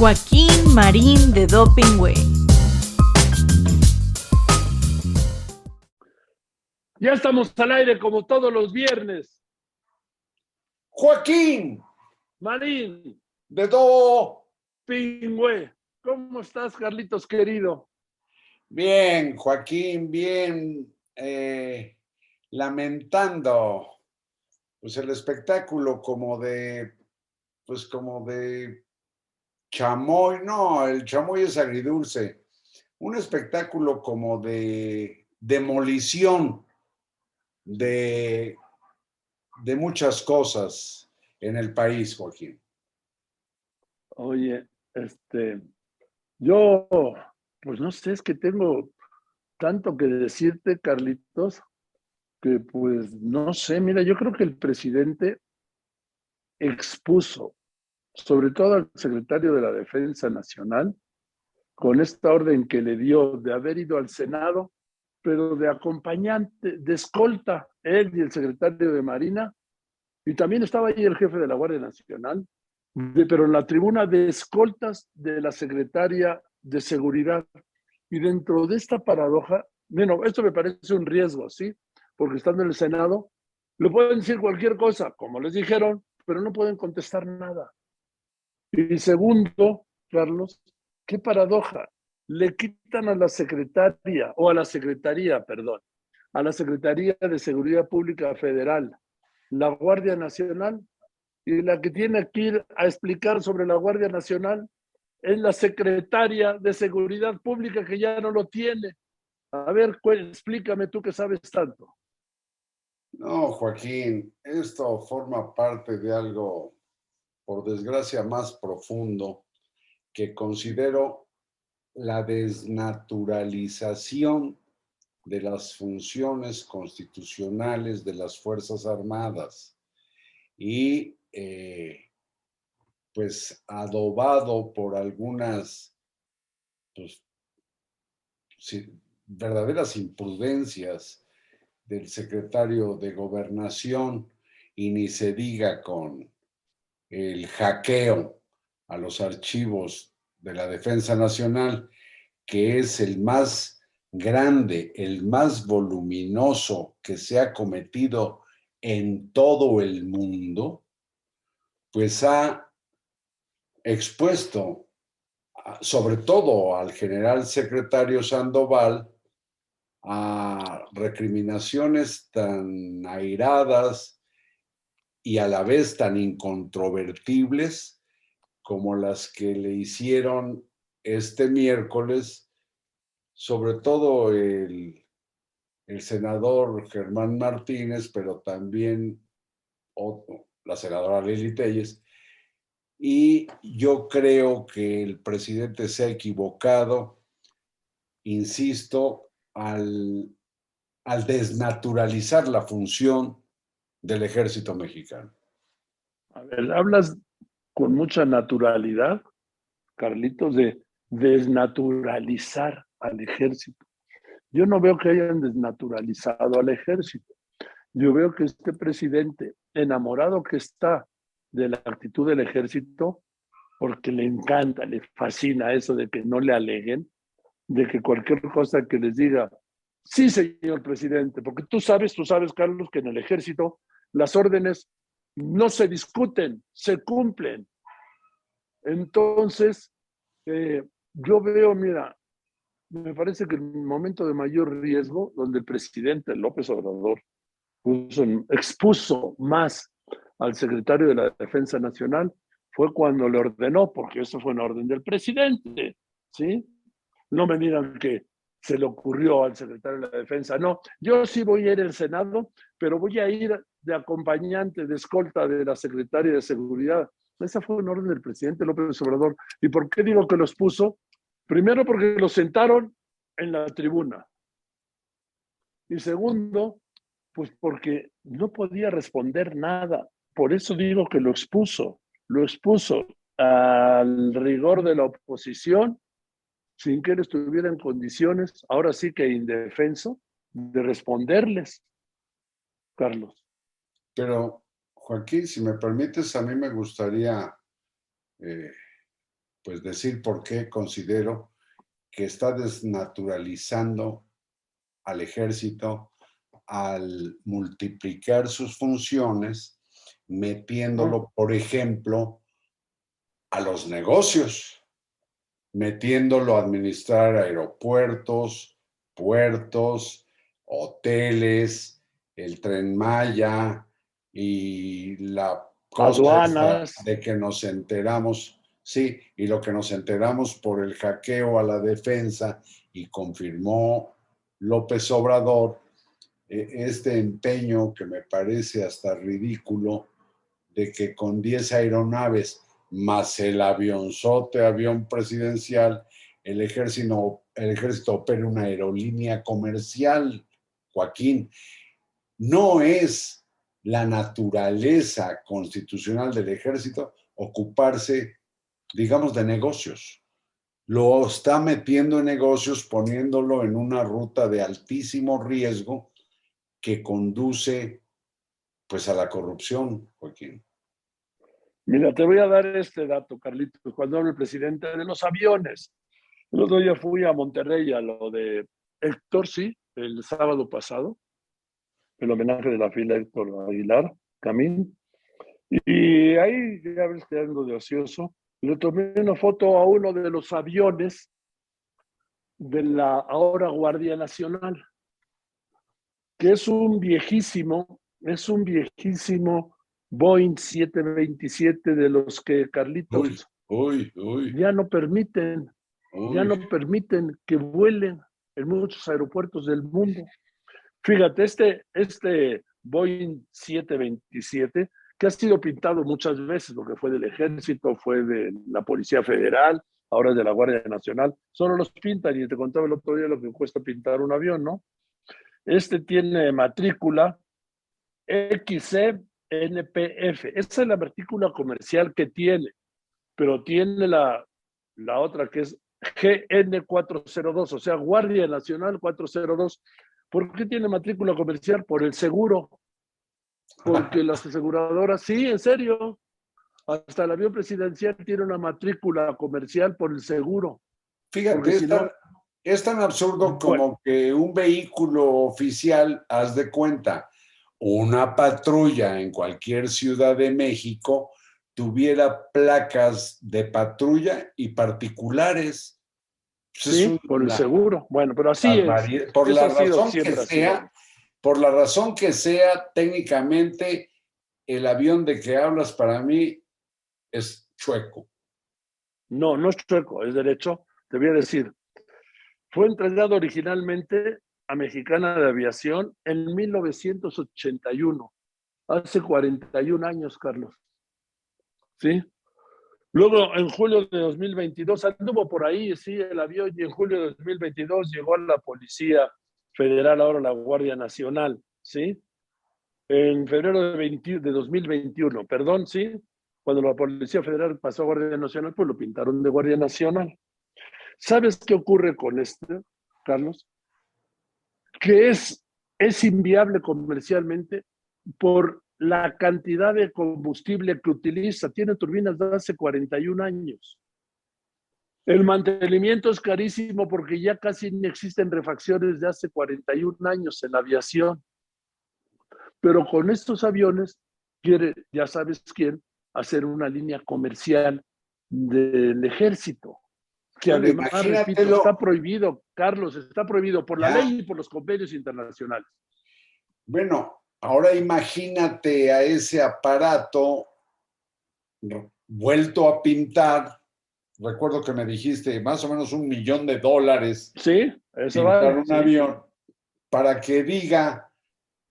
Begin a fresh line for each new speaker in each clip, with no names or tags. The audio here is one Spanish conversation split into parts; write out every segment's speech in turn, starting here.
Joaquín Marín de Dopingway.
Ya estamos al aire como todos los viernes.
Joaquín
Marín
de
Dopingway. ¿Cómo estás, Carlitos querido?
Bien, Joaquín, bien. Eh, lamentando pues el espectáculo como de pues como de chamoy, no, el chamoy es agridulce, un espectáculo como de demolición de, de muchas cosas en el país, Joaquín.
Oye, este, yo, pues no sé, es que tengo tanto que decirte, Carlitos, que pues no sé, mira, yo creo que el presidente expuso sobre todo al secretario de la Defensa Nacional, con esta orden que le dio de haber ido al Senado, pero de acompañante, de escolta, él y el secretario de Marina, y también estaba ahí el jefe de la Guardia Nacional, pero en la tribuna de escoltas de la secretaria de Seguridad. Y dentro de esta paradoja, bueno, esto me parece un riesgo, ¿sí? Porque estando en el Senado, le pueden decir cualquier cosa, como les dijeron, pero no pueden contestar nada. Y segundo, Carlos, qué paradoja. Le quitan a la secretaria, o a la secretaría, perdón, a la Secretaría de Seguridad Pública Federal, la Guardia Nacional, y la que tiene que ir a explicar sobre la Guardia Nacional es la secretaria de Seguridad Pública que ya no lo tiene. A ver, explícame tú que sabes tanto.
No, Joaquín, esto forma parte de algo por desgracia, más profundo, que considero la desnaturalización de las funciones constitucionales de las Fuerzas Armadas y eh, pues adobado por algunas pues, verdaderas imprudencias del secretario de gobernación y ni se diga con el hackeo a los archivos de la Defensa Nacional, que es el más grande, el más voluminoso que se ha cometido en todo el mundo, pues ha expuesto sobre todo al general secretario Sandoval a recriminaciones tan airadas, y a la vez tan incontrovertibles como las que le hicieron este miércoles, sobre todo el, el senador Germán Martínez, pero también la senadora Lili Telles. Y yo creo que el presidente se ha equivocado, insisto, al, al desnaturalizar la función del ejército mexicano.
A ver, hablas con mucha naturalidad, Carlitos, de desnaturalizar al ejército. Yo no veo que hayan desnaturalizado al ejército. Yo veo que este presidente, enamorado que está de la actitud del ejército, porque le encanta, le fascina eso de que no le aleguen, de que cualquier cosa que les diga, sí, señor presidente, porque tú sabes, tú sabes, Carlos, que en el ejército las órdenes no se discuten, se cumplen. Entonces, eh, yo veo, mira, me parece que el momento de mayor riesgo, donde el presidente López Obrador expuso más al secretario de la Defensa Nacional, fue cuando le ordenó, porque eso fue una orden del presidente, ¿sí? No me digan que se le ocurrió al secretario de la Defensa. No, yo sí voy a ir al Senado, pero voy a ir de acompañante, de escolta de la secretaria de Seguridad. Esa fue una orden del presidente López Obrador. ¿Y por qué digo que los puso? Primero porque los sentaron en la tribuna. Y segundo, pues porque no podía responder nada. Por eso digo que lo expuso. Lo expuso al rigor de la oposición sin que él estuviera en condiciones, ahora sí que indefenso, de responderles, Carlos.
Pero, Joaquín, si me permites, a mí me gustaría, eh, pues decir por qué considero que está desnaturalizando al ejército al multiplicar sus funciones, metiéndolo, por ejemplo, a los negocios, metiéndolo a administrar aeropuertos, puertos, hoteles, el tren Maya y la
cosa
de que nos enteramos, sí, y lo que nos enteramos por el hackeo a la defensa y confirmó López Obrador, e, este empeño que me parece hasta ridículo de que con 10 aeronaves más el avionzote, avión presidencial, el ejército, el ejército opera una aerolínea comercial, Joaquín. No es la naturaleza constitucional del ejército ocuparse, digamos, de negocios. Lo está metiendo en negocios poniéndolo en una ruta de altísimo riesgo que conduce pues a la corrupción, Joaquín.
Mira, te voy a dar este dato, Carlitos. Cuando habla el presidente de los aviones, el otro día fui a Monterrey a lo de Héctor, sí, el sábado pasado, el homenaje de la fila Héctor Aguilar, Camín. Y ahí, ya ves que ando de ocioso, le tomé una foto a uno de los aviones de la ahora Guardia Nacional, que es un viejísimo, es un viejísimo Boeing 727 de los que Carlitos ya no permiten, ya no permiten que vuelen en muchos aeropuertos del mundo. Fíjate, este, este Boeing 727, que ha sido pintado muchas veces, lo que fue del ejército, fue de la Policía Federal, ahora es de la Guardia Nacional, solo los pintan y te contaba el otro día lo que cuesta pintar un avión, ¿no? Este tiene matrícula XC NPF. Esa es la matrícula comercial que tiene, pero tiene la, la otra que es GN402, o sea, Guardia Nacional 402. ¿Por qué tiene matrícula comercial? Por el seguro. Porque las aseguradoras, sí, en serio. Hasta el avión presidencial tiene una matrícula comercial por el seguro.
Fíjate, es, tan, es tan absurdo como que un vehículo oficial, haz de cuenta, una patrulla en cualquier ciudad de México tuviera placas de patrulla y particulares.
Pues sí, por el seguro. Bueno, pero así es.
Por la razón que sea, por la razón que sea, técnicamente el avión de que hablas para mí es chueco.
No, no es chueco, es derecho. Te voy a decir, fue entrenado originalmente Mexicana de Aviación en 1981, hace 41 años, Carlos. ¿Sí? Luego, en julio de 2022, anduvo por ahí, sí, el avión, y en julio de 2022 llegó a la Policía Federal, ahora la Guardia Nacional, ¿sí? En febrero de, de 2021, perdón, ¿sí? Cuando la Policía Federal pasó a Guardia Nacional, pues lo pintaron de Guardia Nacional. ¿Sabes qué ocurre con este, Carlos? Que es, es inviable comercialmente por la cantidad de combustible que utiliza. Tiene turbinas de hace 41 años. El mantenimiento es carísimo porque ya casi no existen refacciones de hace 41 años en la aviación. Pero con estos aviones quiere, ya sabes quién, hacer una línea comercial del ejército que además, está prohibido, Carlos, está prohibido por la ley y por los convenios internacionales.
Bueno, ahora imagínate a ese aparato vuelto a pintar. Recuerdo que me dijiste más o menos un millón de dólares.
Sí, eso va.
un avión para que diga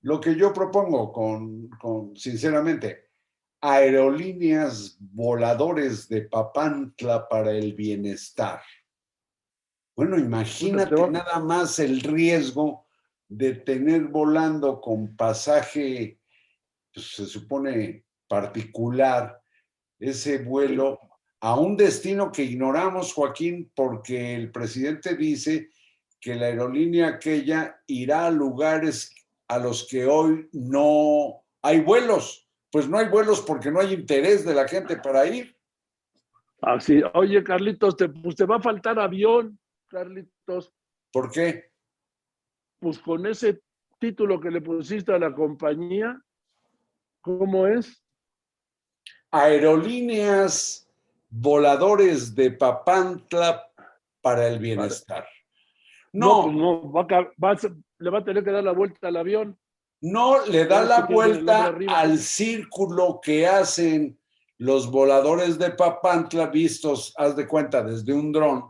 lo que yo propongo con, con sinceramente, aerolíneas voladores de Papantla para el bienestar. Bueno, imagínate nada más el riesgo de tener volando con pasaje, pues, se supone particular, ese vuelo a un destino que ignoramos, Joaquín, porque el presidente dice que la aerolínea aquella irá a lugares a los que hoy no hay vuelos pues no hay vuelos porque no hay interés de la gente para ir.
Así, oye, Carlitos, te, pues te va a faltar avión, Carlitos.
¿Por qué?
Pues con ese título que le pusiste a la compañía, ¿cómo es?
Aerolíneas voladores de Papantla para el bienestar.
No, pues no, va a, va a- le va a tener que dar la vuelta al avión.
No le da la vuelta al círculo que hacen los voladores de Papantla vistos, haz de cuenta, desde un dron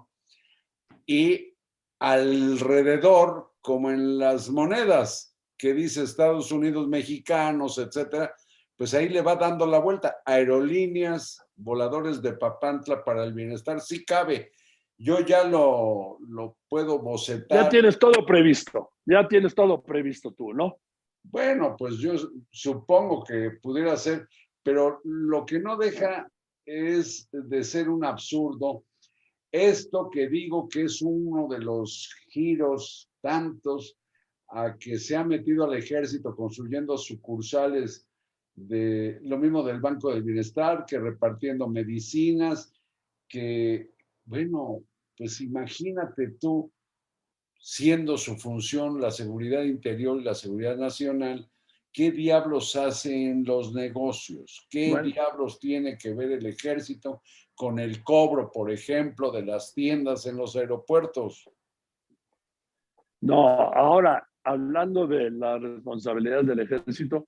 y alrededor, como en las monedas que dice Estados Unidos mexicanos, etcétera, pues ahí le va dando la vuelta. Aerolíneas, voladores de Papantla para el bienestar, sí cabe. Yo ya lo, lo puedo bocetar.
Ya tienes todo previsto, ya tienes todo previsto tú, ¿no?
Bueno, pues yo supongo que pudiera ser, pero lo que no deja es de ser un absurdo esto que digo que es uno de los giros tantos a que se ha metido al ejército construyendo sucursales de lo mismo del Banco del Bienestar, que repartiendo medicinas, que, bueno, pues imagínate tú, siendo su función la seguridad interior y la seguridad nacional, ¿qué diablos hacen los negocios? ¿Qué
Bueno.
diablos tiene que ver el ejército con el cobro, por ejemplo, de las tiendas en los aeropuertos?
No, ahora, hablando de la responsabilidad del ejército,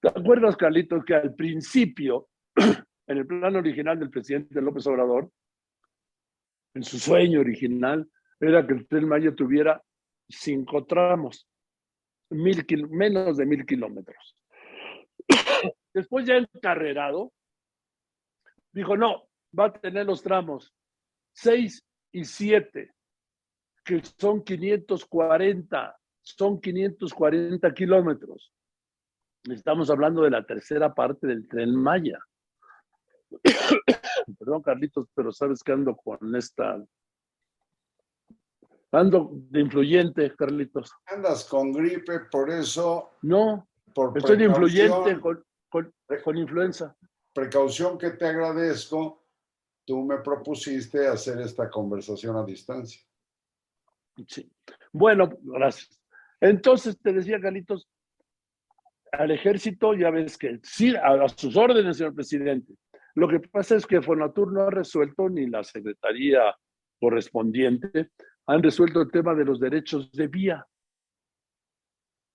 ¿te acuerdas, Carlitos, que al principio, en el plan original del presidente López Obrador, en su sueño original, era que el Tren Maya tuviera cinco tramos, mil menos de mil kilómetros. Después ya encarrerado, dijo, no, va a tener los tramos seis y siete, que son 540, son 540 kilómetros. Estamos hablando de la tercera parte del tren Maya. Perdón, Carlitos, pero sabes que ando con esta. Ando de influyente, Carlitos.
Andas con gripe, por eso,
No,
por
estoy de influyente con, con, con influenza.
precaución que te agradezco, tú me propusiste hacer esta conversación a distancia.
Sí. Bueno, gracias. Entonces te decía, Carlitos, al ejército ya ves que sí, a sus órdenes, señor presidente. Lo que pasa es que Fonatur no ha resuelto ni la secretaría correspondiente han resuelto el tema de los derechos de vía.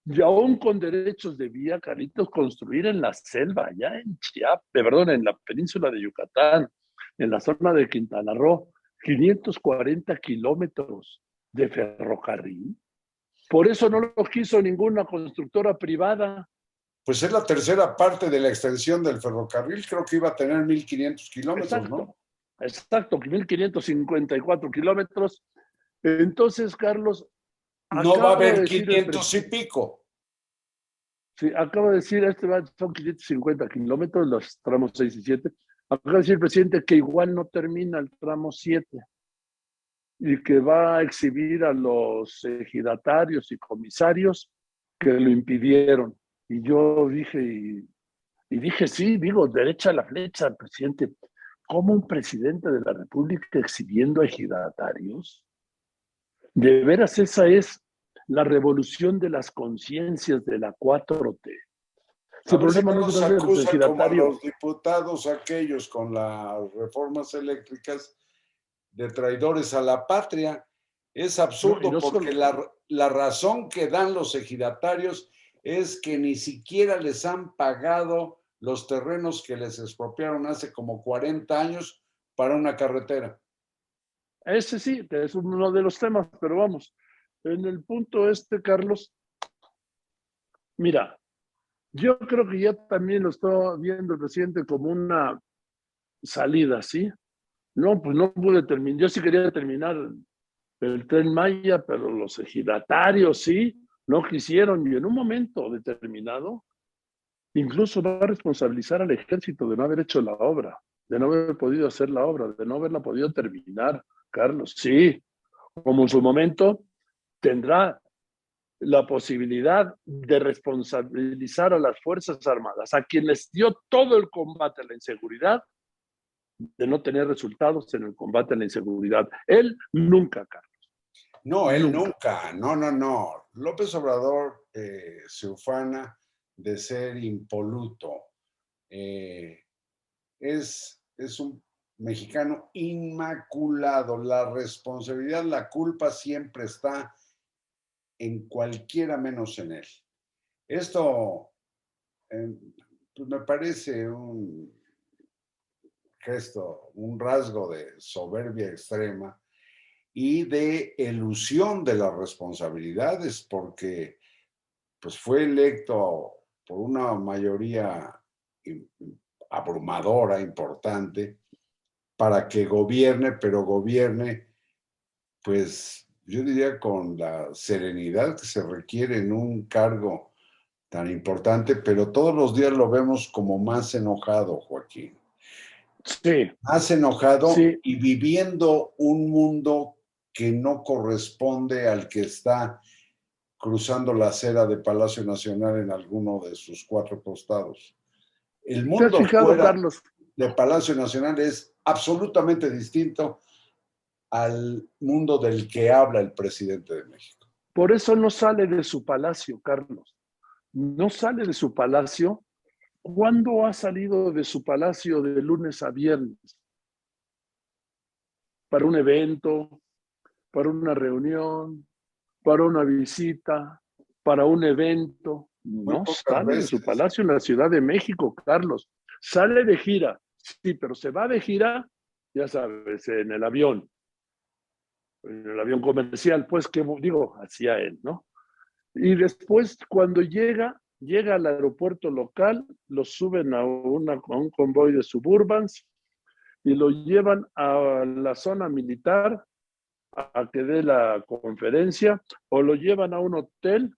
Y aún con derechos de vía, Carlitos, construir en la selva, ya en Chiapas, perdón, en la península de Yucatán, en la zona de Quintana Roo, 540 kilómetros de ferrocarril. Por eso no lo quiso ninguna constructora privada.
Pues es la tercera parte de la extensión del ferrocarril, creo que iba a tener 1.500 kilómetros,
Exacto,
¿no?
exacto, 1554 kilómetros. Entonces, Carlos.
No va a haber
decir el
500 y pico.
Sí, acaba de decir, este va, son 550 kilómetros, los tramos 6 y 7. Acaba de decir el presidente que igual no termina el tramo 7 y que va a exhibir a los ejidatarios y comisarios que lo impidieron. Y yo dije, y, y dije, sí, digo, derecha a la flecha presidente. ¿Cómo un presidente de la República exhibiendo a ejidatarios? De veras, esa es la revolución de las conciencias de la 4T. Si
A ver si no
es
como a los diputados aquellos con las reformas eléctricas de traidores a la patria. Es absurdo
No, y no
porque
solo-
la, la razón que dan los ejidatarios es que ni siquiera les han pagado los terrenos que les expropiaron hace como 40 años para una carretera.
Ese sí, es uno de los temas, pero vamos, en el punto este, Carlos, mira, yo creo que ya también lo está viendo el presidente como una salida, ¿sí? No, pues no pude terminar, yo sí quería terminar el tren Maya, pero los ejidatarios sí, no quisieron y en un momento determinado, incluso va a responsabilizar al ejército de no haber hecho la obra, de no haber podido hacer la obra, de no haberla podido terminar. Carlos, sí, como en su momento tendrá la posibilidad de responsabilizar a las Fuerzas Armadas, a quienes dio todo el combate a la inseguridad, de no tener resultados en el combate a la inseguridad. Él nunca, Carlos.
No, él nunca. No, no, no. López Obrador eh, se ufana de ser impoluto. Eh, es, es un mexicano inmaculado. La responsabilidad, la culpa siempre está en cualquiera menos en él. Esto eh, pues me parece un gesto, un rasgo de soberbia extrema y de elusión de las responsabilidades, porque pues fue electo por una mayoría abrumadora, importante, para que gobierne, pero gobierne, pues yo diría con la serenidad que se requiere en un cargo tan importante, pero todos los días lo vemos como más enojado, Joaquín.
Sí.
Más enojado y viviendo un mundo que no corresponde al que está cruzando la acera de Palacio Nacional en alguno de sus cuatro costados. El mundo de Palacio Nacional es absolutamente distinto al mundo del que habla el presidente de México.
Por eso no sale de su palacio, Carlos. No sale de su palacio. ¿Cuándo ha salido de su palacio de lunes a viernes? Para un evento, para una reunión, para una visita, para un evento. No sale de su palacio en la Ciudad de México, Carlos. Sale de gira, sí, pero se va de gira, ya sabes, en el avión, en el avión comercial, pues que digo, hacía él, ¿no? Y después, cuando llega, llega al aeropuerto local, lo suben a, una, a un convoy de suburbans y lo llevan a la zona militar a que dé la conferencia o lo llevan a un hotel,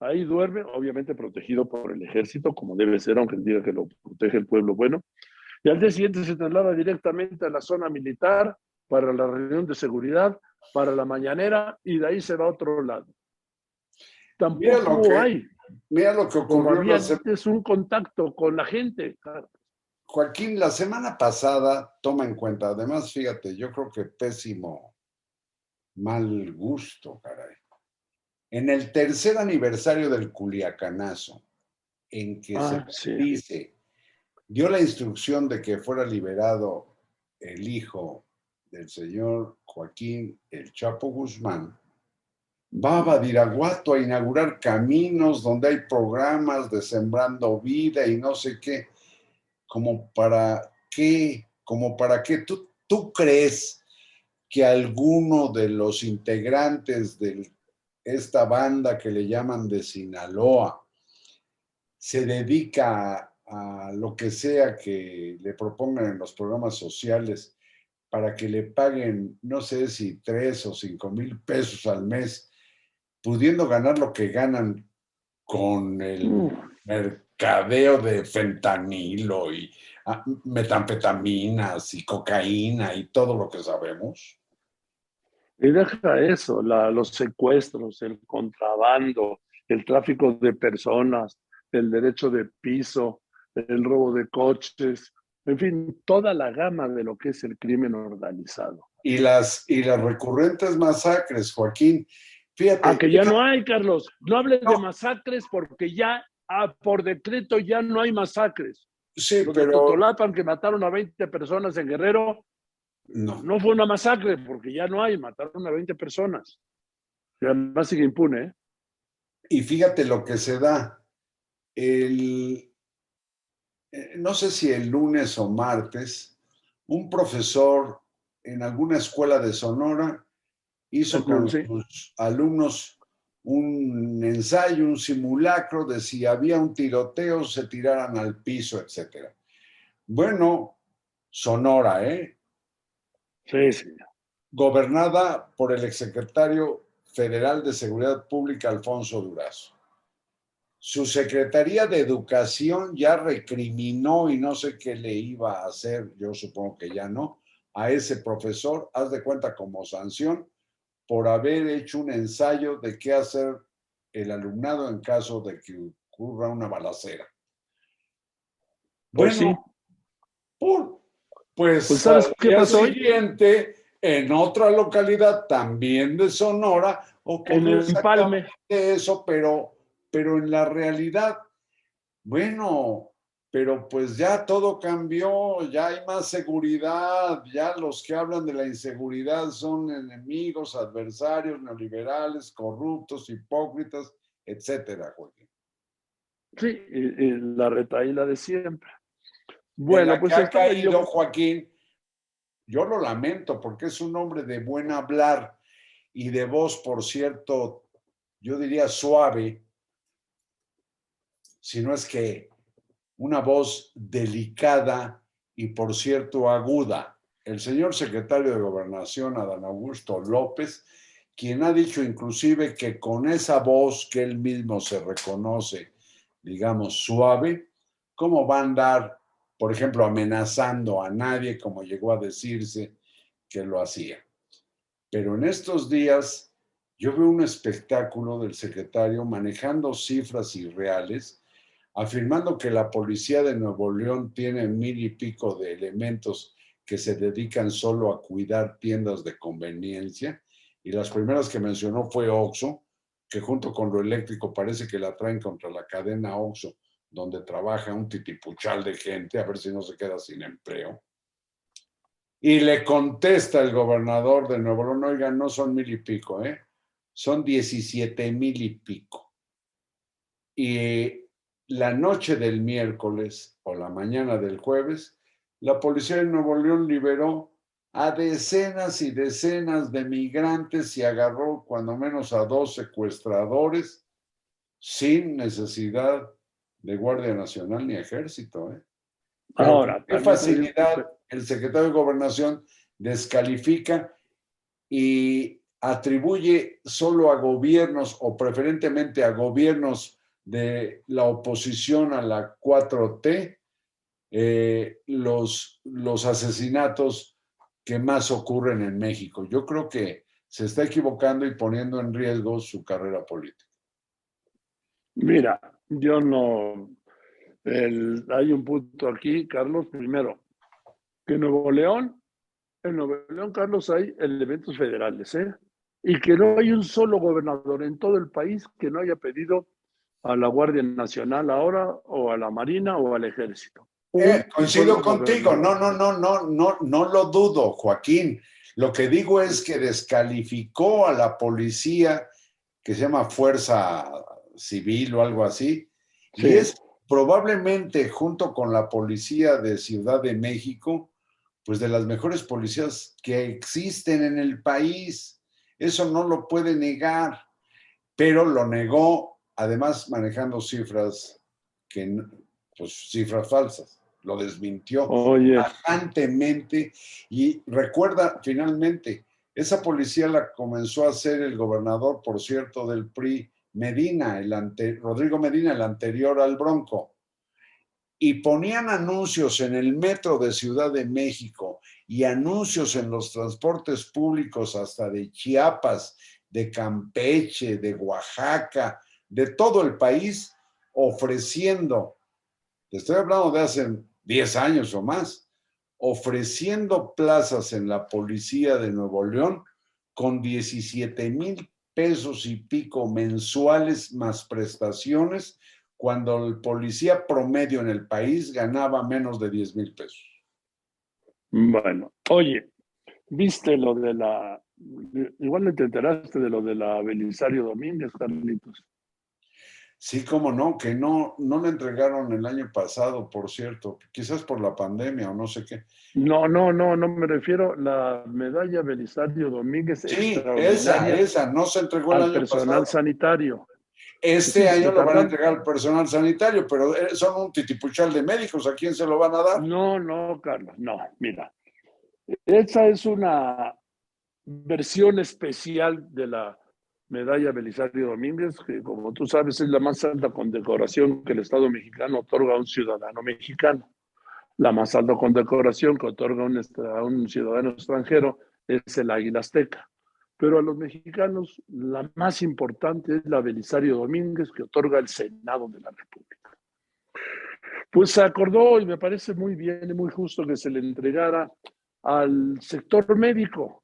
ahí duerme, obviamente protegido por el ejército, como debe ser, aunque diga que lo protege el pueblo bueno, y al día siguiente se traslada directamente a la zona militar para la reunión de seguridad, para la mañanera, y de ahí se va a otro lado. Tampoco hay.
Mira lo que ocurrió.
Es un contacto con la gente.
Joaquín, la semana pasada, toma en cuenta, además, fíjate, yo creo que pésimo mal gusto, caray. En el tercer aniversario del Culiacanazo, en que se ah, dice, dio la instrucción de que fuera liberado el hijo del señor Joaquín El Chapo Guzmán, va a Badiraguato a inaugurar caminos donde hay programas de Sembrando Vida y no sé qué, como para qué, como para qué, tú, tú crees que alguno de los integrantes de esta banda que le llaman de Sinaloa se dedica a, lo que sea que le propongan en los programas sociales para que le paguen, no sé si tres o cinco mil pesos al mes, pudiendo ganar lo que ganan con el mercadeo de fentanilo y ah, metanfetaminas y cocaína y todo lo que sabemos.
Y deja eso, los secuestros, el contrabando, el tráfico de personas, el derecho de piso, el robo de coches, en fin, toda la gama de lo que es el crimen organizado.
Y las, y las recurrentes masacres, Joaquín. Fíjate.
Aunque ah, ya no hay, Carlos. No hables de masacres porque ya ah, por decreto ya no hay masacres.
Sí, pero.
De que mataron a 20 personas en Guerrero, no. No fue una masacre, porque ya no hay, mataron a 20 personas. Y además sigue impune. ¿eh?
Y fíjate lo que se da. El, no sé si el lunes o martes, un profesor en alguna escuela de Sonora hizo con sus alumnos un ensayo, un simulacro de si había un tiroteo, se tiraran al piso, etc. Bueno, Sonora, ¿eh?
Sí,
Gobernada por el exsecretario federal de Seguridad Pública, Alfonso Durazo. Su Secretaría de Educación ya recriminó y no sé qué le iba a hacer, yo supongo que ya no, a ese profesor, haz de cuenta como sanción, por haber hecho un ensayo de qué hacer el alumnado en caso de que ocurra una balacera.
Pues
bueno, por Pues,
Pues, ¿sabes
al
qué
día
pasó hoy?
siguiente, en otra localidad también de Sonora, ocurrió
En el Empalme.
eso, pero, pero en la realidad, bueno, pero pues ya todo cambió, ya hay más seguridad, ya los que hablan de la inseguridad son enemigos, adversarios, neoliberales, corruptos, hipócritas, etcétera, Joaquín.
Sí, y- y la retaíla de siempre.
En
Bueno,
la
pues
que ha caído
yo-
Joaquín, yo lo lamento porque es un hombre de buen hablar y de voz, por cierto, yo diría suave, si no es que una voz delicada y, por cierto, aguda. El señor secretario de Gobernación, Adán Augusto López, quien ha dicho inclusive que con esa voz que él mismo se reconoce, digamos, suave, ¿cómo va a andar, por ejemplo, amenazando a nadie, como llegó a decirse que lo hacía? Pero en estos días yo veo un espectáculo del secretario manejando cifras irreales, afirmando que la policía de Nuevo León tiene mil y pico de elementos que se dedican solo a cuidar tiendas de conveniencia. Y las primeras que mencionó fue Oxxo, que junto con lo eléctrico parece que la traen contra la cadena Oxxo, donde trabaja un titipuchal de gente, a ver si no se queda sin empleo. Y le contesta el gobernador de Nuevo León, oigan, no son mil y pico, ¿eh? son 17 mil y pico. Y la noche del miércoles o la mañana del jueves, la policía de Nuevo León liberó a decenas y decenas de migrantes y agarró cuando menos a dos secuestradores sin necesidad de Guardia Nacional ni Ejército. ¿eh?
Ahora,
qué facilidad el secretario de Gobernación descalifica y atribuye solo a gobiernos o preferentemente a gobiernos de la oposición a la 4T eh, los, los asesinatos que más ocurren en México. Yo creo que se está equivocando y poniendo en riesgo su carrera política.
Mira, yo no. hay un punto aquí, Carlos. Primero, que Nuevo León, en Nuevo León, Carlos, hay elementos federales, ¿eh? Y que no hay un solo gobernador en todo el país que no haya pedido a la Guardia Nacional ahora, o a la Marina, o al Ejército.
Eh, coincido contigo, no, no, no, no, no, no lo dudo, Joaquín. Lo que digo es que descalificó a la policía que se llama Fuerza Civil o algo así, y es probablemente junto con la policía de Ciudad de México, pues de las mejores policías que existen en el país. Eso no lo puede negar, pero lo negó, además manejando cifras que, pues cifras falsas, lo desmintió
Oye,
y recuerda finalmente, esa policía la comenzó a hacer el gobernador, por cierto, del PRI, Medina, el ante- Rodrigo Medina, el anterior al Bronco. Y ponían anuncios en el metro de Ciudad de México y anuncios en los transportes públicos hasta de Chiapas, de Campeche, de Oaxaca, de todo el país, ofreciendo, te estoy hablando de hace 10 años o más, ofreciendo plazas en la policía de Nuevo León con 17 mil pesos y pico mensuales más prestaciones, cuando el policía promedio en el país ganaba menos de 10 mil pesos.
bueno, oye, ¿viste lo de la. Igual te enteraste de lo de la Belisario Domínguez, Carlitos?
Sí, cómo no, que no, no le entregaron el año pasado, por cierto, quizás por la pandemia o no sé qué.
No, no, no, no me refiero a la medalla Belisario Domínguez
Sí, esa, esa, no se entregó el
al
año
personal
pasado.
sanitario.
Este
Sí,
año lo van a entregar al personal sanitario, pero eh, son un titipuchal de médicos, ¿a quién se lo van a dar?
No, no, Carlos, no, mira. Esa es una versión especial de la medalla Belisario Domínguez, que como tú sabes es la más alta condecoración que el Estado mexicano otorga a un ciudadano mexicano. La más alta condecoración que otorga un a un ciudadano extranjero es el Águila Azteca. Pero a los mexicanos la más importante es la Belisario Domínguez que otorga el Senado de la República. Pues se acordó y me parece muy bien y muy justo que se le entregara al sector médico,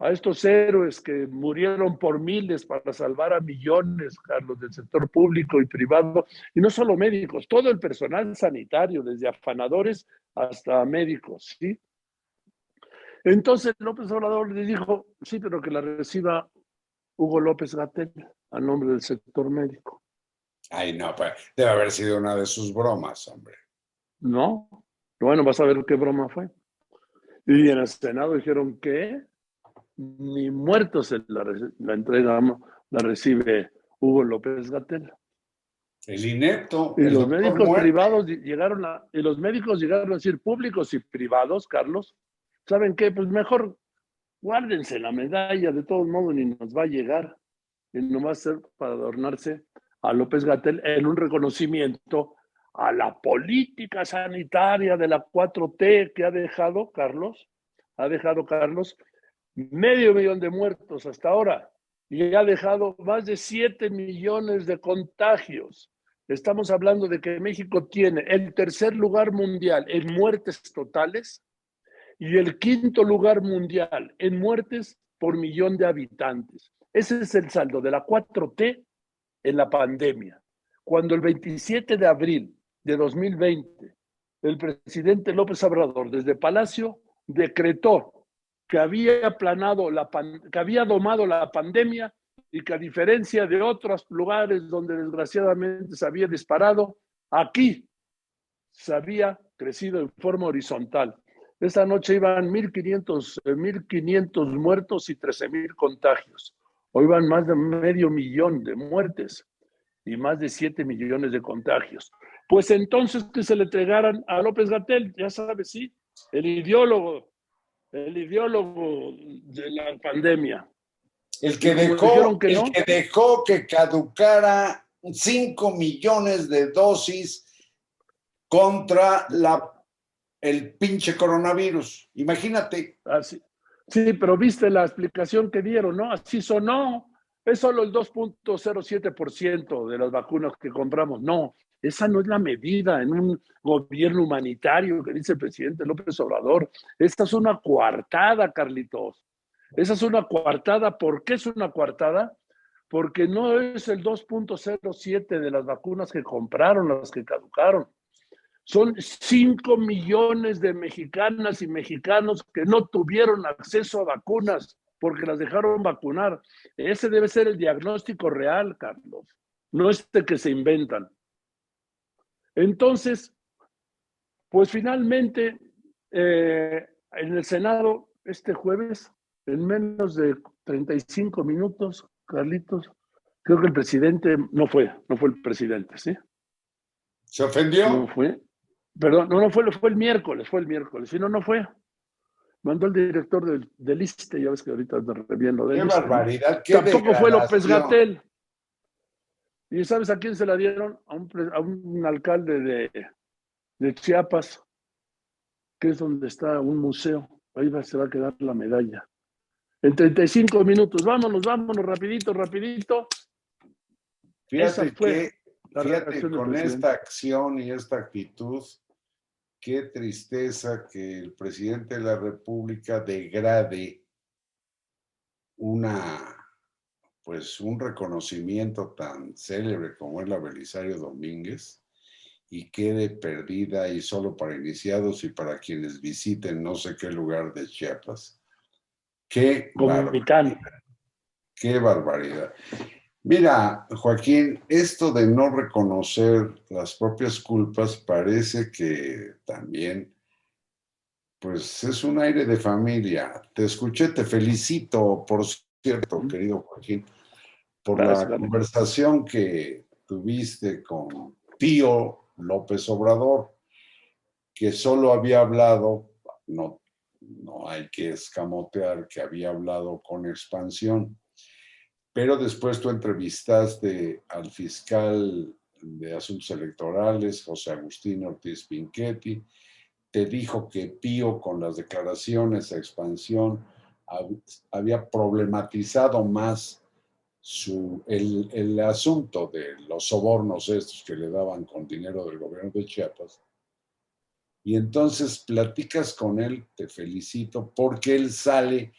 a estos héroes que murieron por miles para salvar a millones, Carlos, del sector público y privado, y no solo médicos, todo el personal sanitario, desde afanadores hasta médicos, ¿sí? Entonces López Obrador le dijo, sí, pero que la reciba Hugo López Gatel a nombre del sector médico.
Ay, no, pues debe haber sido una de sus bromas, hombre.
No, bueno, vas a ver qué broma fue. Y en el Senado dijeron que ni muertos la, la entrega, la recibe Hugo López Gatel.
El inepto.
Y los médicos privados llegaron a, y los médicos llegaron a decir públicos y privados, Carlos, ¿saben qué? Pues mejor guárdense la medalla, de todos modos ni nos va a llegar. Y no va a ser para adornarse a López Gatel en un reconocimiento a la política sanitaria de la 4T que ha dejado Carlos, ha dejado Carlos medio millón de muertos hasta ahora y ha dejado más de 7 millones de contagios. Estamos hablando de que México tiene el tercer lugar mundial en muertes totales y el quinto lugar mundial en muertes por millón de habitantes. Ese es el saldo de la 4T en la pandemia. Cuando el 27 de abril de 2020 el presidente López Obrador desde Palacio decretó que había aplanado la que había domado la pandemia y que a diferencia de otros lugares donde desgraciadamente se había disparado, aquí se había crecido en forma horizontal. Esta noche iban 1.500, 1.500 muertos y 13.000 contagios. Hoy van más de medio millón de muertes y más de 7 millones de contagios. Pues entonces que se le entregaran a López Gatel, ya sabes, sí, el ideólogo el ideólogo de la pandemia.
El que dejó, que, el que, dejó que caducara 5 millones de dosis contra la, el pinche coronavirus. Imagínate.
Así. Sí, pero viste la explicación que dieron, ¿no? Así sonó. Es solo el 2.07% de las vacunas que compramos. No, esa no es la medida en un gobierno humanitario que dice el presidente López Obrador. Esta es una coartada, Carlitos. Esa es una coartada. ¿Por qué es una coartada? Porque no es el 2.07 de las vacunas que compraron, las que caducaron. Son 5 millones de mexicanas y mexicanos que no tuvieron acceso a vacunas porque las dejaron vacunar. Ese debe ser el diagnóstico real, Carlos, no este que se inventan. Entonces, pues finalmente, eh, en el Senado, este jueves, en menos de 35 minutos, Carlitos, creo que el presidente no fue, no fue el presidente, ¿sí?
¿Se ofendió?
No fue. Perdón, no, no fue, fue el miércoles, fue el miércoles, si no, no fue. Mandó el director del, del ISTE, ya ves que ahorita ando reviendo
de Qué barbaridad, qué
Tampoco fue López Gatel. ¿Y sabes a quién se la dieron? A un, alcalde de, de, Chiapas, que es donde está un museo. Ahí va, se va a quedar la medalla. En 35 minutos. Vámonos, vámonos, rapidito, rapidito.
Fíjate que, fíjate con esta acción y esta actitud, qué tristeza que el presidente de la República degrade una pues un reconocimiento tan célebre como es la Belisario Domínguez y quede perdida y solo para iniciados y para quienes visiten no sé qué lugar de Chiapas. Qué barbaridad. Qué barbaridad. Mira, Joaquín, esto de no reconocer las propias culpas parece que también, pues es un aire de familia. Te escuché, te felicito, por cierto, querido Joaquín, por la conversación que tuviste con Tío López Obrador, que solo había hablado, no, no hay que escamotear que había hablado con expansión, pero después tú entrevistaste al fiscal de Asuntos Electorales, José Agustín Ortiz Pinchetti, te dijo que Pío con las declaraciones a expansión había problematizado más su, el, el asunto de los sobornos estos que le daban con dinero del gobierno de Chiapas. Y entonces platicas con él, te felicito, porque él sale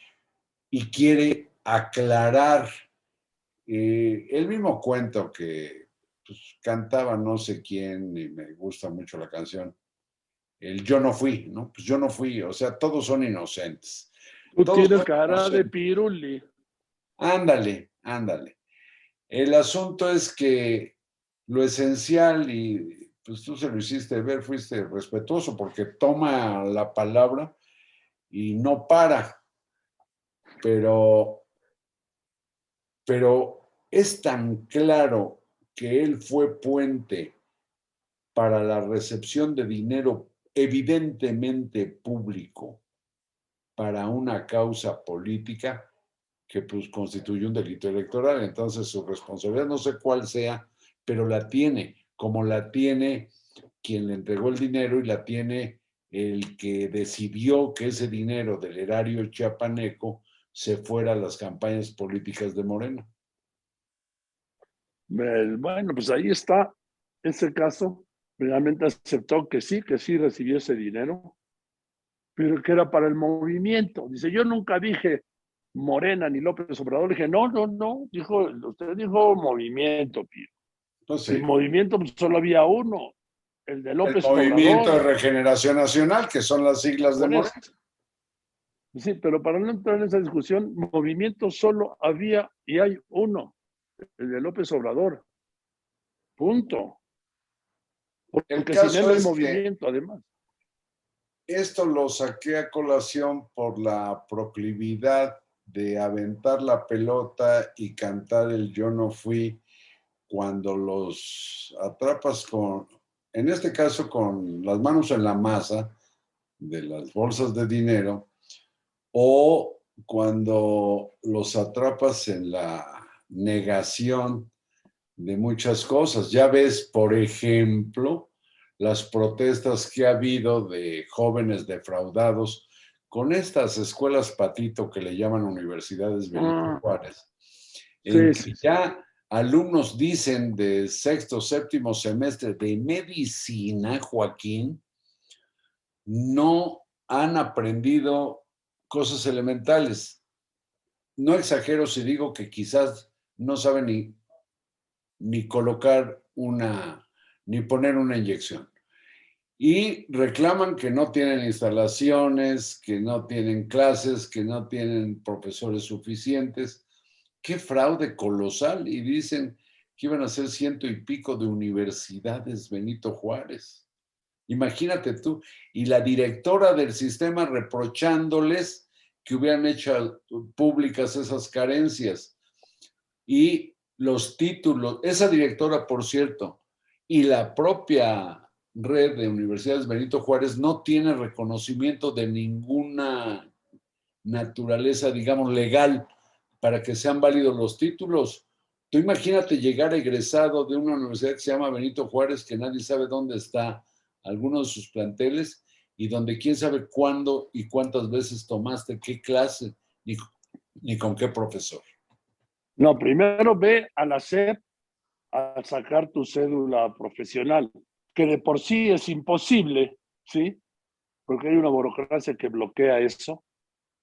y quiere aclarar eh, el mismo cuento que pues, cantaba no sé quién, y me gusta mucho la canción, el yo no fui, ¿no? Pues yo no fui, o sea, todos son inocentes.
Tú
Todos
tienes cara de piruli.
Ándale, ándale. El asunto es que lo esencial, y pues tú se lo hiciste ver, fuiste respetuoso, porque toma la palabra y no para. Pero, pero es tan claro que él fue puente para la recepción de dinero evidentemente público para una causa política que pues constituye un delito electoral. Entonces su responsabilidad no sé cuál sea, pero la tiene, como la tiene quien le entregó el dinero y la tiene el que decidió que ese dinero del erario chiapaneco se fuera a las campañas políticas de Morena.
Eh, Bueno, pues ahí está ese caso. Realmente aceptó que sí, que sí recibió ese dinero, pero que era para el movimiento. Dice, yo nunca dije Morena ni López Obrador. Le dije, no, no, no. Dijo, usted dijo movimiento, Pío.
Entonces,
El movimiento pues, solo había uno, el de
el
López
Movimiento de
Obrador.
Regeneración Nacional, que son las siglas de Morena.
Sí, pero para no entrar en esa discusión, movimiento solo había y hay uno, el de López Obrador. Punto. Porque
El
sin
caso
él no hay
es que-
movimiento, además.
Esto lo saqué a colación por la proclividad de aventar la pelota y cantar el yo no fui cuando los atrapas con, en este caso con las manos en la masa de las bolsas de dinero o cuando los atrapas en la negación de muchas cosas. Ya ves, por ejemplo, las protestas que ha habido de jóvenes defraudados con estas escuelas patito que le llaman universidades Benito
Ah.
En
Sí,
que ya alumnos dicen de sexto, séptimo semestre de medicina, Joaquín, no han aprendido cosas elementales. No exagero si digo que quizás no saben ni, ni colocar una, ni poner una inyección. Y reclaman que no tienen instalaciones, que no tienen clases, que no tienen profesores suficientes. Qué fraude colosal. Y dicen que iban a ser ciento y pico de universidades Benito Juárez. Imagínate tú. Y la directora del sistema reprochándoles que hubieran hecho públicas esas carencias. Y los títulos, esa directora, por cierto, y la propia red de universidades Benito Juárez no tiene reconocimiento de ninguna naturaleza, digamos, legal para que sean válidos los títulos. Tú imagínate llegar egresado de una universidad que se llama Benito Juárez, que nadie sabe dónde está alguno de sus planteles y donde quién sabe cuándo y cuántas veces tomaste, qué clase, ni, ni con qué profesor.
No, primero ve a la SEP a sacar tu cédula profesional, que de por sí es imposible, ¿sí? Porque hay una burocracia que bloquea eso.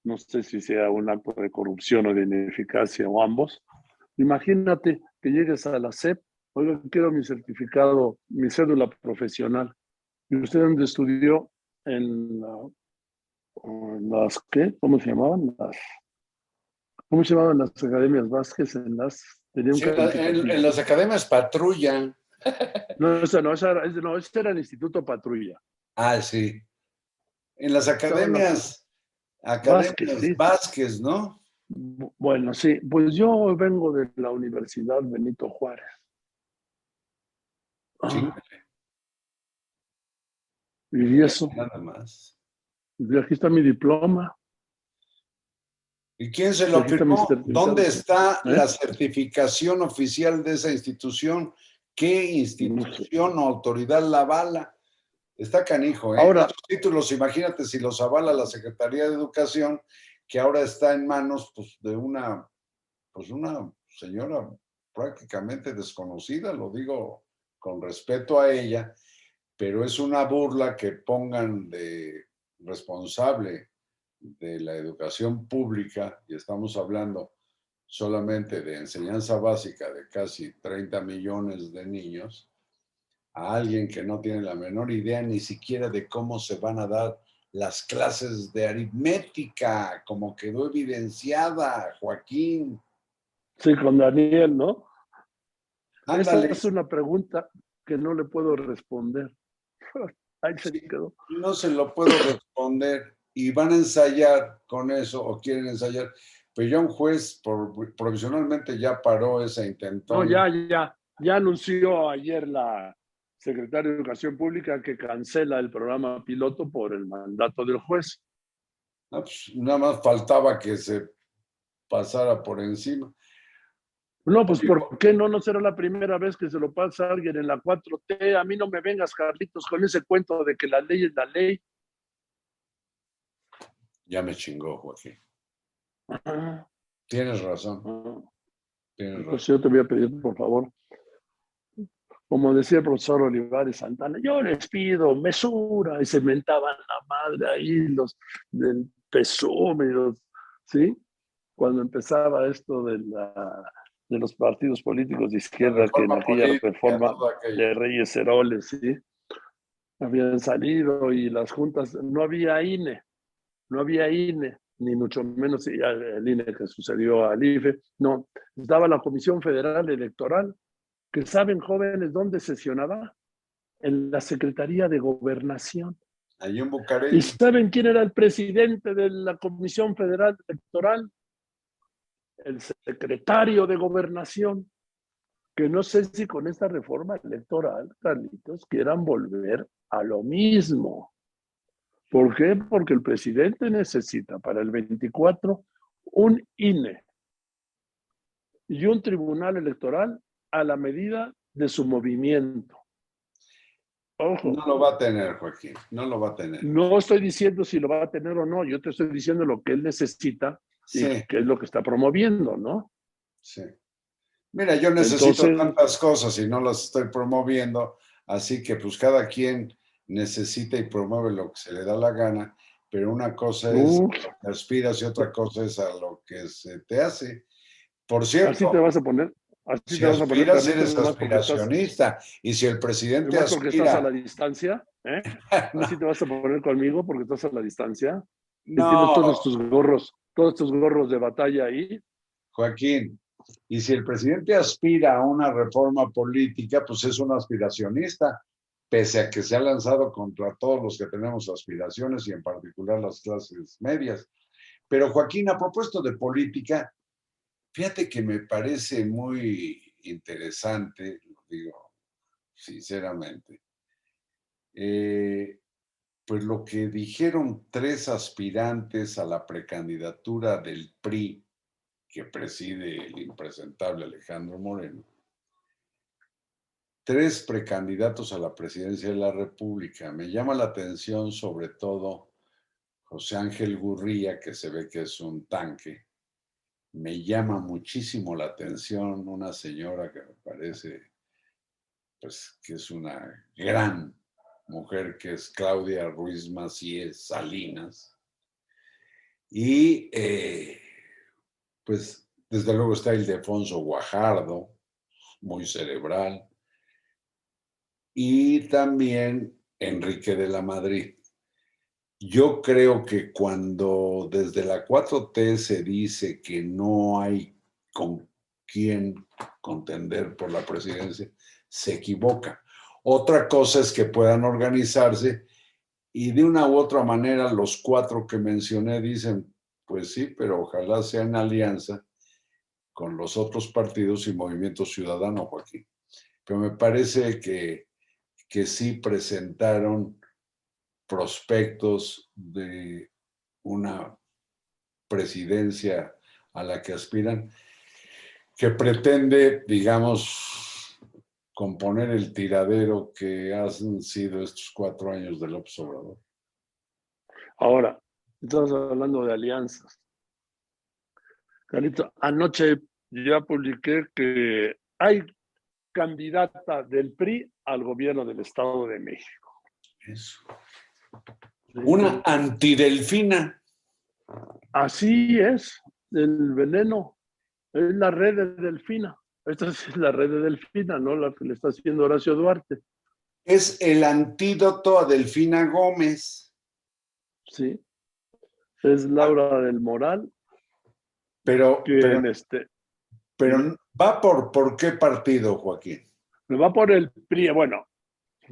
No sé si sea un acto de corrupción o de ineficacia o ambos. Imagínate que llegues a la SEP, oiga, quiero mi certificado, mi cédula profesional. ¿Y usted dónde estudió? En, la- en las, ¿qué? ¿Cómo se llamaban? Las, ¿Cómo se llamaban las academias Vázquez? En las, tenía un
Sí, en, en las academias patrulla.
No, esa no, esa no, ese era el Instituto Patrulla.
Ah, sí. En las academias,
Vázquez,
academias
sí.
Vázquez, ¿no?
Bu- Bueno, sí, pues yo vengo de la Universidad Benito Juárez. Ah,
Sí,
y eso,
nada más.
y aquí está mi diploma.
¿Y quién se lo firmó? ¿Dónde está
¿Eh?
la certificación oficial de esa institución? ¿Qué institución o autoridad la avala? Está canijo, ¿eh?
Ahora-
títulos, imagínate si los avala la Secretaría de Educación, que ahora está en manos pues, de una, pues una señora prácticamente desconocida, lo digo con respeto a ella, pero es una burla que pongan de responsable de la educación pública, y estamos hablando solamente de enseñanza básica de casi 30 millones de niños, a alguien que no tiene la menor idea ni siquiera de cómo se van a dar las clases de aritmética, como quedó evidenciada, Joaquín.
Sí, con Daniel, ¿no? Esa es una pregunta que no le puedo responder. Ahí se quedó.
No se lo puedo responder y van a ensayar con eso o quieren ensayar. Pero ya un juez provisionalmente ya paró esa intención.
No, ya, ya, ya anunció ayer la secretaria de Educación Pública que cancela el programa piloto por el mandato del juez.
Pues, nada más faltaba que se pasara por encima.
No, pues ¿por qué no? No será la primera vez que se lo pasa a alguien en la 4T. A mí no me vengas, Carlitos, con ese cuento de que la ley es la ley.
Ya me chingó, Joaquín. Tienes razón.
Tienes razón. Pues yo te voy a pedir, por favor, como decía el profesor Olivares Santana, yo les pido mesura, y se mentaban la madre ahí los del PSUM, ¿sí? Cuando empezaba esto de la de los partidos políticos de izquierda que en aquella reforma de Reyes Heroles, ¿sí? Habían salido y las juntas, no había INE, no había INE, ni mucho menos el INE que sucedió al IFE, no, estaba la Comisión Federal Electoral, que saben jóvenes dónde sesionaba, en la Secretaría de Gobernación.
Allí en Bucarest.
¿Y saben quién era el presidente de la Comisión Federal Electoral? el secretario de gobernación, que no sé si con esta reforma electoral, Carlitos, quieran volver a lo mismo. ¿Por qué? Porque el presidente necesita para el 24 un INE y un tribunal electoral a la medida de su movimiento.
Ojo. No lo va a tener, Joaquín, no lo va a tener.
No estoy diciendo si lo va a tener o no, yo te estoy diciendo lo que él necesita sí. que es lo que está promoviendo, ¿no?
Sí. Mira, yo necesito tantas cosas y no las estoy promoviendo, así que pues cada quien necesita y promueve lo que se le da la gana, pero una cosa es lo que aspiras y otra cosa es a lo que se te hace. Por cierto.
Así te vas a poner. Así
si te vas a poner, eres aspiracionista. y si el presidente aspira...
porque estás a la distancia, ¿eh? Así te vas a poner conmigo porque estás a la distancia. No. Y tienes todos tus gorros todos estos gorros de batalla ahí.
Joaquín, y si el presidente aspira a una reforma política, pues es un aspiracionista, pese a que se ha lanzado contra todos los que tenemos aspiraciones y en particular las clases medias. Pero Joaquín, a propósito de política, fíjate que me parece muy interesante, lo digo sinceramente, eh, pues lo que dijeron tres aspirantes a la precandidatura del PRI, que preside el impresentable Alejandro Moreno, tres precandidatos a la presidencia de la República. Me llama la atención sobre todo José Ángel Gurría, que se ve que es un tanque. Me llama muchísimo la atención una señora que me parece pues, que es una gran mujer que es Claudia Ruiz Macías Salinas. Y eh, pues desde luego está el Defonso Guajardo, muy cerebral. Y también Enrique de la Madrid. Yo creo que cuando desde la 4T se dice que no hay con quién contender por la presidencia, se equivoca. Otra cosa es que puedan organizarse y de una u otra manera los cuatro que mencioné dicen, pues sí, pero ojalá sea en alianza con los otros partidos y Movimiento Ciudadano, Joaquín. Pero me parece que, que sí presentaron prospectos de una presidencia a la que aspiran, que pretende, digamos, componer el tiradero que han sido estos cuatro años del Obrador.
Ahora, estamos hablando de alianzas. Carlito, anoche ya publiqué que hay candidata del PRI al gobierno del Estado de México.
Eso. Una antidelfina.
Así es, el veneno. Es la red de Delfina. Esta es la red de Delfina, ¿no? La que le está haciendo Horacio Duarte.
Es el antídoto a Delfina Gómez.
Sí. Es Laura del Moral.
Pero, pero,
este,
pero va por, por qué partido, Joaquín?
Va por el PRI. Bueno,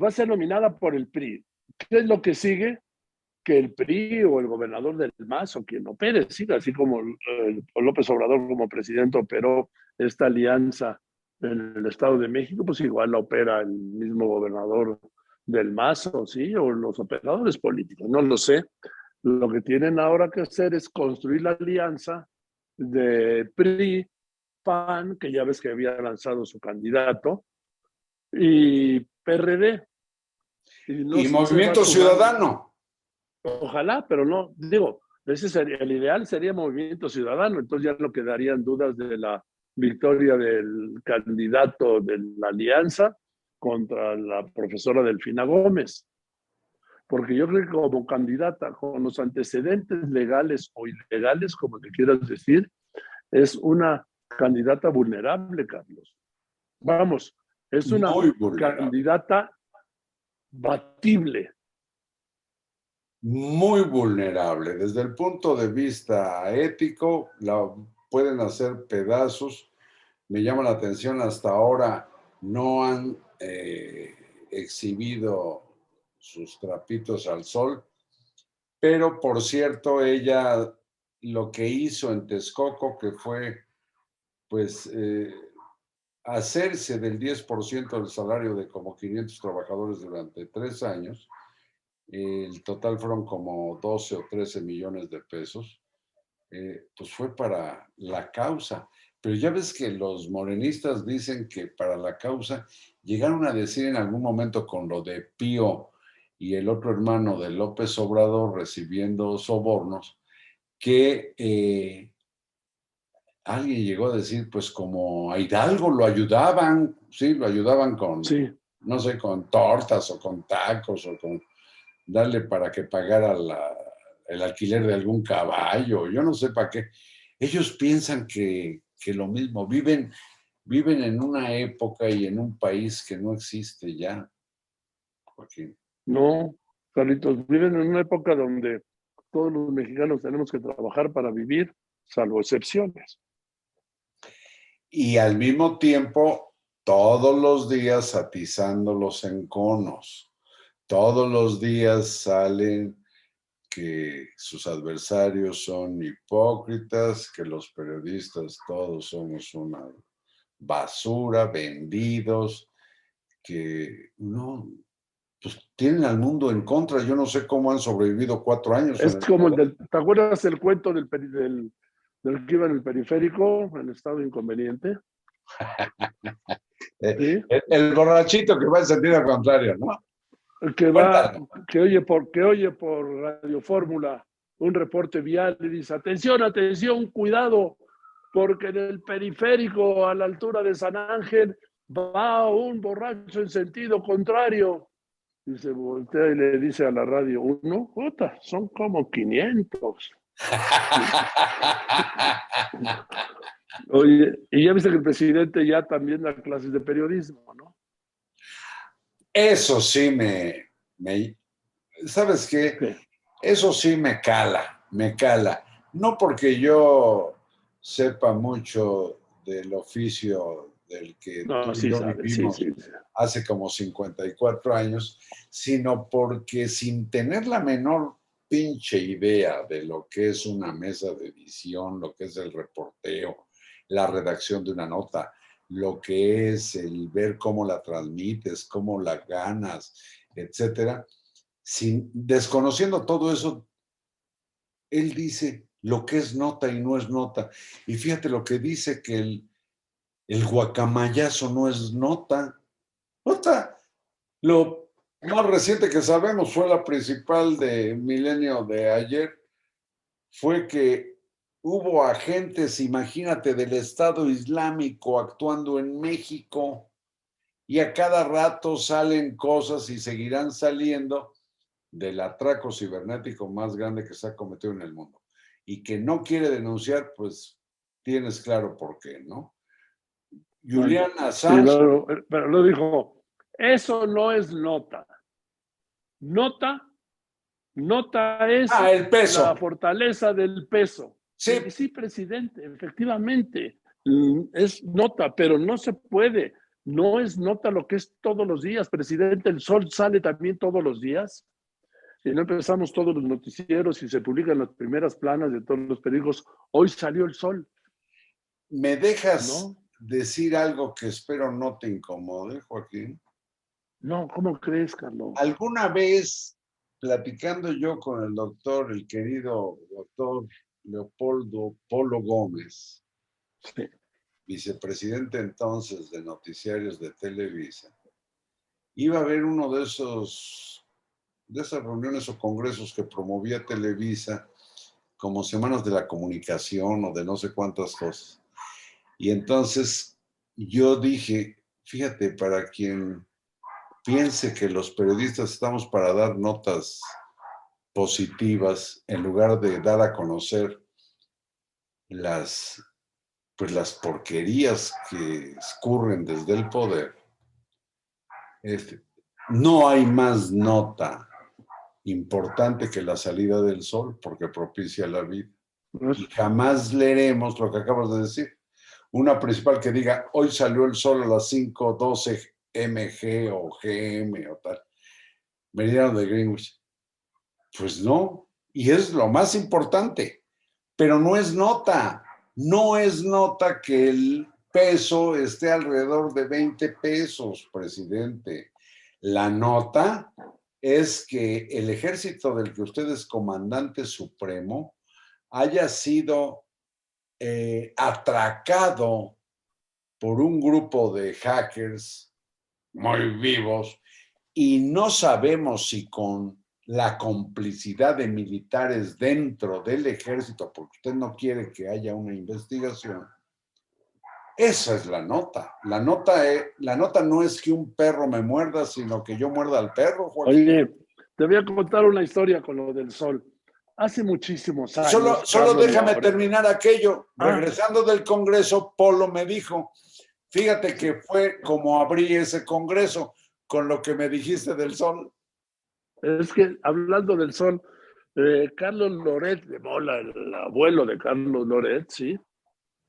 va a ser nominada por el PRI. ¿Qué es lo que sigue? Que el PRI o el gobernador del MAS o quien opere, siga, así como López Obrador como presidente operó esta alianza en el Estado de México, pues igual la opera el mismo gobernador del MAS, o sí, o los operadores políticos, no lo sé. Lo que tienen ahora que hacer es construir la alianza de PRI, PAN, que ya ves que había lanzado su candidato, y PRD. no
y Movimiento Ciudadano.
Ojalá, pero no, digo, ese sería, el ideal sería Movimiento Ciudadano, entonces ya no quedarían dudas de la victoria del candidato de la alianza contra la profesora Delfina Gómez. Porque yo creo que como candidata, con los antecedentes legales o ilegales, como le quieras decir, es una candidata vulnerable, Carlos. Vamos, es una candidata batible.
muy vulnerable. Desde el punto de vista ético, la pueden hacer pedazos. Me llama la atención, hasta ahora no han eh, exhibido sus trapitos al sol, pero por cierto, ella lo que hizo en Texcoco, que fue pues eh, hacerse del 10% del salario de como 500 trabajadores durante tres años, el total fueron como 12 o 13 millones de pesos, eh, pues fue para la causa. Pero ya ves que los morenistas dicen que para la causa llegaron a decir en algún momento con lo de Pío y el otro hermano de López Obrador recibiendo sobornos, que eh, alguien llegó a decir, pues como a Hidalgo lo ayudaban, sí, lo ayudaban con,
Sí,
no sé, con tortas o con tacos o con darle para que pagara la- el alquiler de algún caballo, yo no sé para qué. Ellos piensan que, que lo mismo, viven, viven en una época y en un país que no existe ya. Joaquín.
no, Carlitos, viven en una época donde todos los mexicanos tenemos que trabajar para vivir, salvo excepciones.
Y al mismo tiempo, todos los días atizando los enconos. Todos los días salen que sus adversarios son hipócritas, que los periodistas todos somos una basura, vendidos, que no, pues tienen al mundo en contra. Yo no sé cómo han sobrevivido cuatro años.
Es
el
como el del, ¿te acuerdas el cuento del, del, del que iba en el periférico, en estado inconveniente?
Eh,
¿Sí?
El, el borrachito que va en sentido contrario, ¿no?
El que va, que oye por, que oye por Radio Fórmula un reporte vial y dice, atención, atención, cuidado, porque en el periférico a la altura de San Ángel va un borracho en sentido contrario. Y se voltea y le dice a la radio, uno, puta, son como 500. Oye, y ya viste que el presidente ya también da clases de periodismo, ¿no?
Eso sí me, me- ¿sabes qué?
¿Qué?
Eso sí me cala, me cala. No porque yo sepa mucho del oficio del que
No,
tú y
sí,
yo
sabe,
vivimos
sí, sí.
hace como 54 años, sino porque sin tener la menor pinche idea de lo que es una mesa de edición, lo que es el reporteo, la redacción de una nota, lo que es el ver cómo la transmites, cómo la ganas, etcétera, sin desconociendo todo eso, él dice lo que es nota y no es nota. Y fíjate lo que dice que el, el guacamayazo no es nota. Nota. Lo más reciente que sabemos fue la principal de Milenio de ayer, fue que hubo agentes, imagínate, del Estado Islámico actuando en México y a cada rato salen cosas y seguirán saliendo del atraco cibernético más grande que se ha cometido en el mundo. Y que no quiere denunciar, pues tienes claro por qué, ¿no? Julian Assange.
pero, lo dijo, eso no es nota. Nota, nota es
ah, el peso.
la fortaleza del peso.
Sí.
sí, presidente, efectivamente, mm, es nota, pero no se puede. No es nota lo que es todos los días, presidente. El sol sale también todos los días. Y no empezamos todos los noticieros y se publican las primeras planas de todos los periódicos. Hoy salió el sol.
¿Me dejas decir algo que espero no te incomode, Joaquín?
No, ¿cómo crees, Carlos?
Alguna vez, platicando yo con el doctor, el querido doctor Leopoldo Polo Gómez, vicepresidente entonces de Noticiarios de Televisa, iba a haber uno de esos, de esas reuniones o congresos que promovía Televisa como Semanas de la Comunicación o de no sé cuántas cosas. Y entonces yo dije, fíjate, para quien piense que los periodistas estamos para dar notas positivas en lugar de dar a conocer las, pues las porquerías que escurren desde el poder. Este, no hay más nota importante que la salida del sol porque propicia la vida. Y jamás leeremos lo que acabas de decir. Una principal que diga, hoy salió el sol a las 5.12 MG o GM o tal, meridiano de Greenwich. Pues no, y es lo más importante, pero no es nota, no es nota que el peso esté alrededor de 20 pesos, presidente. La nota es que el ejército del que usted es comandante supremo haya sido eh, atracado por un grupo de hackers muy vivos y no sabemos si con la complicidad de militares dentro del ejército, porque usted no quiere que haya una investigación. Esa es la nota. La nota, es, la nota no es que un perro me muerda, sino que yo muerda al perro.
Oye, te voy a contar una historia con lo del sol. Hace muchísimos años.
Solo, solo déjame terminar aquello. Ah. Regresando del Congreso, Polo me dijo, Fíjate que fue como abrí ese congreso con lo que me dijiste del sol.
Es que hablando del sol, eh, Carlos Loret de Mola, el abuelo de Carlos Loret, sí,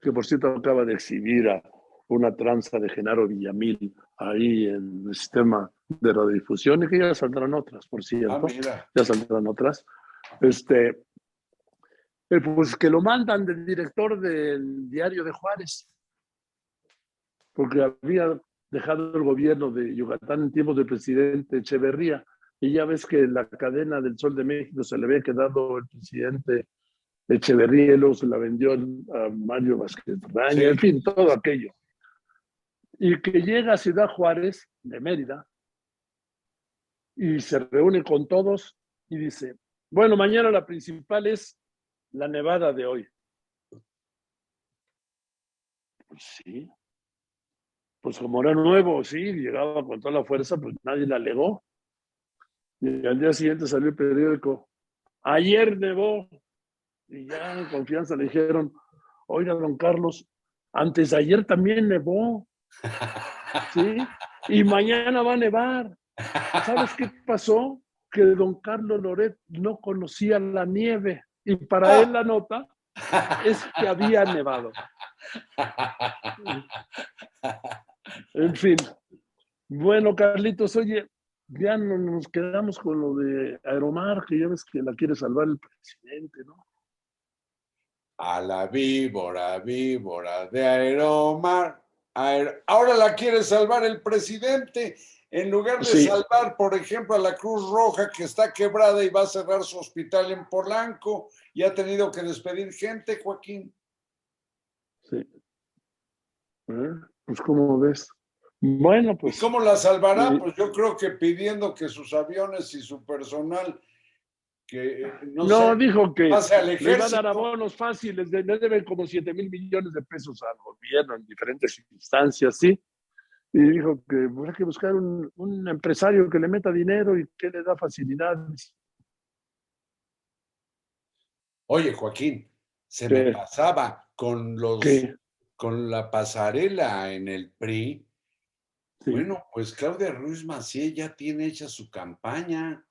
que por cierto acaba de exhibir a una tranza de Genaro Villamil ahí en el sistema de radiodifusión y que ya saldrán otras, por cierto. Ah, ya saldrán otras. Este, eh, pues que lo mandan del director del diario de Juárez porque había dejado el gobierno de Yucatán en tiempos del presidente Echeverría. Y ya ves que la cadena del Sol de México se le había quedado el presidente Echeverría y luego se la vendió a Mario Vázquez en fin, todo aquello. Y que llega a Ciudad Juárez, de Mérida, y se reúne con todos y dice, bueno, mañana la principal es la nevada de hoy. Pues sí, pues como era nuevo, sí, llegaba con toda la fuerza, pues nadie la alegó. Y al día siguiente salió el periódico, ayer nevó, y ya en confianza le dijeron, oiga, don Carlos, antes de ayer también nevó, ¿sí? Y mañana va a nevar. ¿Sabes qué pasó? Que don Carlos Loret no conocía la nieve, y para él la nota es que había nevado. En fin. Bueno, Carlitos, oye, ya no nos quedamos con lo de Aeromar, que ya ves que la quiere salvar el presidente, ¿no?
A la víbora, víbora de Aeromar. Ahora la quiere salvar el presidente. En lugar de salvar, por ejemplo, a la Cruz Roja que está quebrada y va a cerrar su hospital en Polanco y ha tenido que despedir gente, Joaquín.
Sí. ¿Eh? Pues, ¿cómo ves? Bueno, pues.
¿Cómo la salvará? Pues yo creo que pidiendo que sus aviones y su personal que eh, no,
No,
sé,
dijo que le va a dar abonos fáciles, le deben como 7 mil millones de pesos al gobierno en diferentes instancias, ¿sí? Y dijo que habrá que buscar un, un empresario que le meta dinero y que le da facilidades.
Oye, Joaquín, se
¿Qué?
me pasaba con los
Que,
con la pasarela en el PRI.
sí.
Bueno, pues Claudia Ruiz Macié ya tiene hecha su campaña.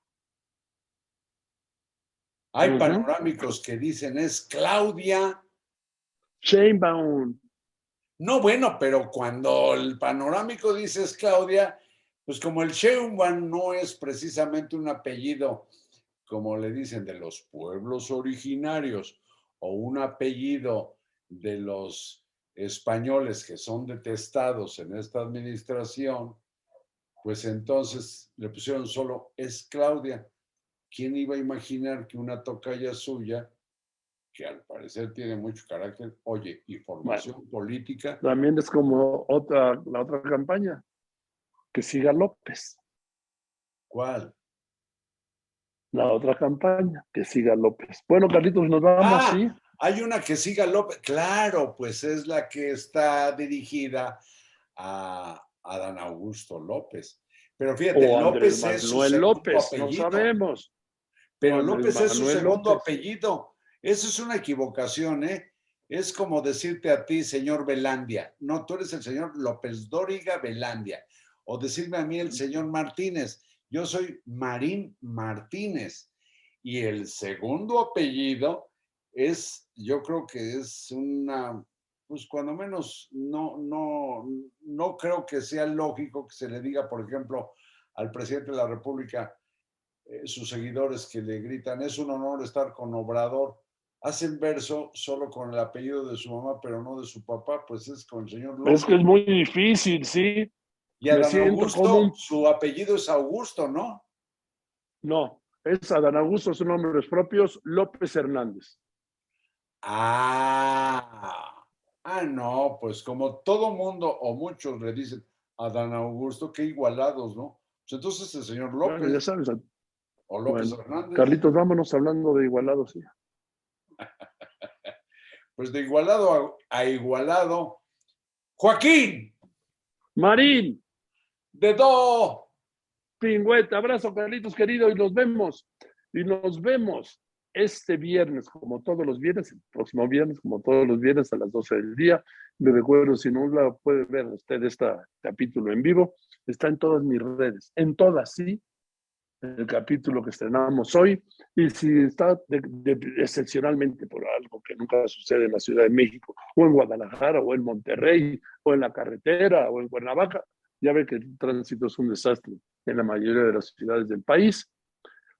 Hay panorámicos que dicen es Claudia.
Sheinbaum,
No, bueno, pero cuando el panorámico dice es Claudia, pues como el Sheinbaum no es precisamente un apellido, como le dicen, de los pueblos originarios o un apellido de los españoles que son detestados en esta administración, pues entonces le pusieron solo es Claudia. ¿Quién iba a imaginar que una tocaya suya, que al parecer tiene mucho carácter, oye, y formación política,
también es como otra, la otra campaña, que siga López.
¿cuál?
La otra campaña, que siga López. Bueno, Carlitos, nos vamos,
Ah,
¿sí?
Hay una que siga López, claro, pues es la que está dirigida a Adán Augusto López. Pero fíjate,
O
López
Andrés
es su
Manuel López, no
apellido.
sabemos.
Pero López es su segundo
López.
apellido. Eso es una equivocación, ¿eh? Es como decirte a ti, señor Velandia. No, tú eres el señor López Dóriga Velandia. O decirme a mí el señor Martínez. Yo soy Marín Martínez. Y el segundo apellido es, yo creo que es una, pues cuando menos, no, no, no creo que sea lógico que se le diga, por ejemplo, al presidente de la República, eh, sus seguidores que le gritan, es un honor estar con Obrador, hacen verso solo con el apellido de su mamá, pero no de su papá, pues es con el señor López.
Es que es muy difícil, ¿sí?
y
siento
Augusto,
como
su apellido es Augusto, ¿no?
No, es Adán Augusto, son nombres propios, López Hernández.
Ah, ah, no, pues como todo mundo o muchos le dicen Adán Augusto, qué igualados, ¿no? Pues entonces el señor López
Bueno, ya sabes,
o López
bueno,
Hernández,
Carlitos, vámonos hablando de igualados, sí.
pues de igualado a, a igualado. Joaquín,
Marín,
de do.
Pingüeta, abrazo, Carlitos querido, y nos vemos. Y nos vemos este viernes, como todos los viernes, el próximo viernes, como todos los viernes a las 12 del día. Me recuerdo, si no la puede ver usted este capítulo en vivo, está en todas mis redes, en todas, sí, el capítulo que estrenamos hoy. Y si está excepcionalmente por algo que nunca sucede en la Ciudad de México, o en Guadalajara, o en Monterrey, o en la carretera, o en Cuernavaca, ya ve que el tránsito es un desastre en la mayoría de las ciudades del país,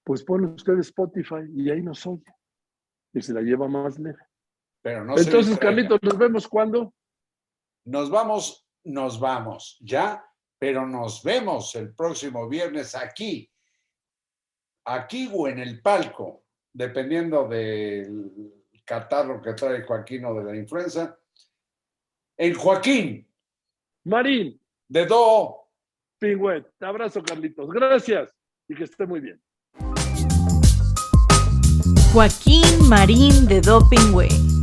pues pone usted Spotify y ahí nos oye. Y se la lleva más leve.
Pero no
Entonces. Carlitos, nos vemos cuando.
Nos vamos, nos vamos, ya, pero nos vemos el próximo viernes aquí, aquí o en el palco, dependiendo del catarro que trae Joaquín o de la influenza. En Joaquín,
Marín,
de Do.
Pingüet, abrazo, Carlitos. Gracias y que esté muy bien.
Joaquín Marín de Dopingway.